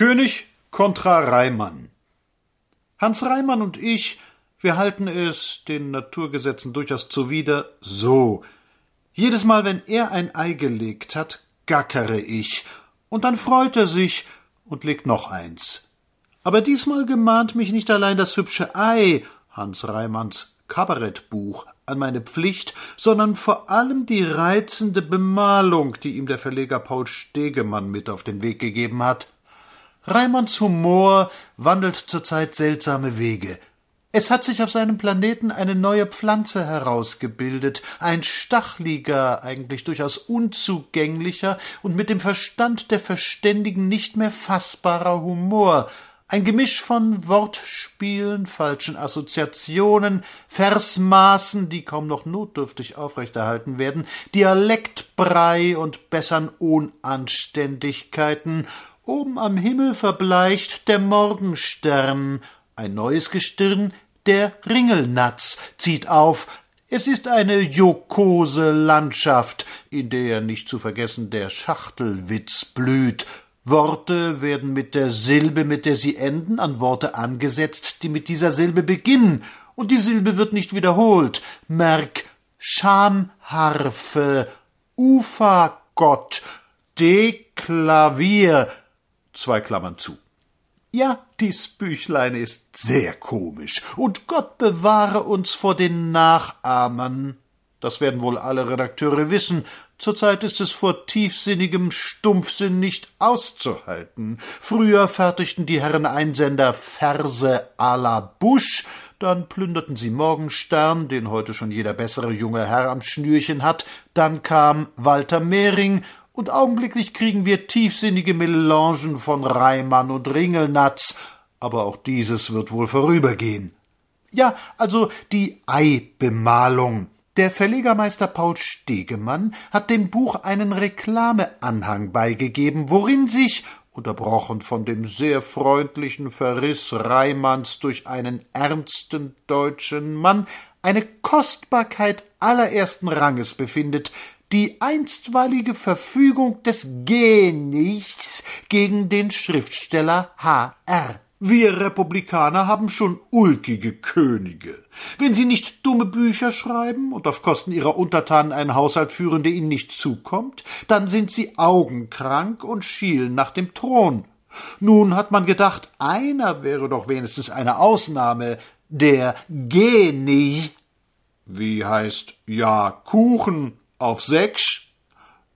König kontra Reimann. Hans Reimann und ich, wir halten es den Naturgesetzen durchaus zuwider so. Jedes Mal, wenn er ein Ei gelegt hat, gackere ich, und dann freut er sich und legt noch eins. Aber diesmal gemahnt mich nicht allein das hübsche Ei, Hans Reimanns Kabarettbuch, an meine Pflicht, sondern vor allem die reizende Bemalung, die ihm der Verleger Paul Stegemann mit auf den Weg gegeben hat. Reimanns Humor wandelt zurzeit seltsame Wege. Es hat sich auf seinem Planeten eine neue Pflanze herausgebildet, ein stachliger, eigentlich durchaus unzugänglicher und mit dem Verstand der Verständigen nicht mehr fassbarer Humor, ein Gemisch von Wortspielen, falschen Assoziationen, Versmaßen, die kaum noch notdürftig aufrechterhalten werden, Dialektbrei und bessern Unanständigkeiten. Oben am Himmel verbleicht der Morgenstern, ein neues Gestirn, der Ringelnatz, zieht auf, es ist eine jokose Landschaft, in der nicht zu vergessen der Schachtelwitz blüht, Worte werden mit der Silbe, mit der sie enden, an Worte angesetzt, die mit dieser Silbe beginnen, und die Silbe wird nicht wiederholt. Merk Schamharfe, Ufergott, Deklavier, zwei Klammern zu. Ja, dies Büchlein ist sehr komisch, und Gott bewahre uns vor den Nachahmern. Das werden wohl alle Redakteure wissen. Zurzeit ist es vor tiefsinnigem Stumpfsinn nicht auszuhalten. Früher fertigten die Herren Einsender Verse à la Busch, dann plünderten sie Morgenstern, den heute schon jeder bessere junge Herr am Schnürchen hat, dann kam Walter Mehring, und augenblicklich kriegen wir tiefsinnige Melangen von Reimann und Ringelnatz, aber auch dieses wird wohl vorübergehen. Ja, also die Eibemalung. Der Verlegermeister Paul Stegemann hat dem Buch einen Reklameanhang beigegeben, worin sich, unterbrochen von dem sehr freundlichen Verriss Reimanns durch einen ernsten deutschen Mann, eine Kostbarkeit allerersten Ranges befindet, die einstweilige Verfügung des Genichs gegen den Schriftsteller H. R. Wir Republikaner haben schon ulkige Könige. Wenn sie nicht dumme Bücher schreiben und auf Kosten ihrer Untertanen einen Haushalt führen, der ihnen nicht zukommt, dann sind sie augenkrank und schielen nach dem Thron. Nun hat man gedacht, einer wäre doch wenigstens eine Ausnahme, der Geni. Wie heißt ja Kuchen auf sechs?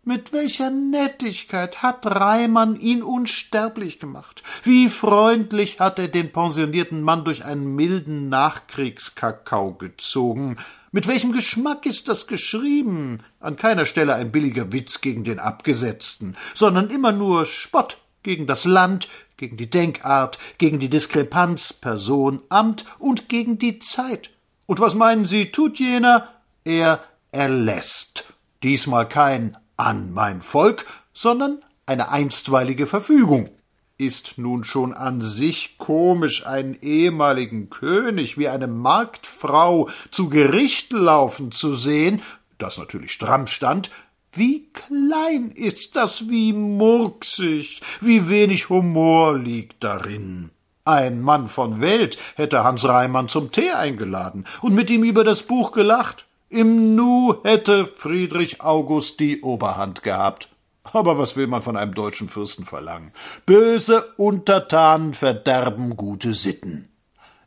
Mit welcher Nettigkeit hat Reimann ihn unsterblich gemacht. Wie freundlich hat er den pensionierten Mann durch einen milden Nachkriegskakao gezogen. Mit welchem Geschmack ist das geschrieben? An keiner Stelle ein billiger Witz gegen den Abgesetzten, sondern immer nur Spott gegen das Land, gegen die Denkart, gegen die Diskrepanz Person, Amt und gegen die Zeit. Und was meinen Sie, tut jener? Er erlässt. Diesmal kein an mein Volk, sondern eine einstweilige Verfügung. Ist nun schon an sich komisch, einen ehemaligen König wie eine Marktfrau zu Gericht laufen zu sehen, das natürlich stramm stand, wie klein ist das, wie murksig, wie wenig Humor liegt darin. Ein Mann von Welt hätte Hans Reimann zum Tee eingeladen und mit ihm über das Buch gelacht. Im Nu hätte Friedrich August die Oberhand gehabt. Aber was will man von einem deutschen Fürsten verlangen? Böse Untertanen verderben gute Sitten.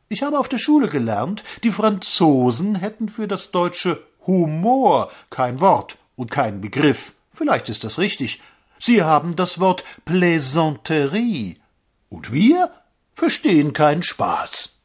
Ich habe auf der Schule gelernt, die Franzosen hätten für das deutsche Humor kein Wort und keinen Begriff. Vielleicht ist das richtig. Sie haben das Wort Plaisanterie. Und wir verstehen keinen Spaß.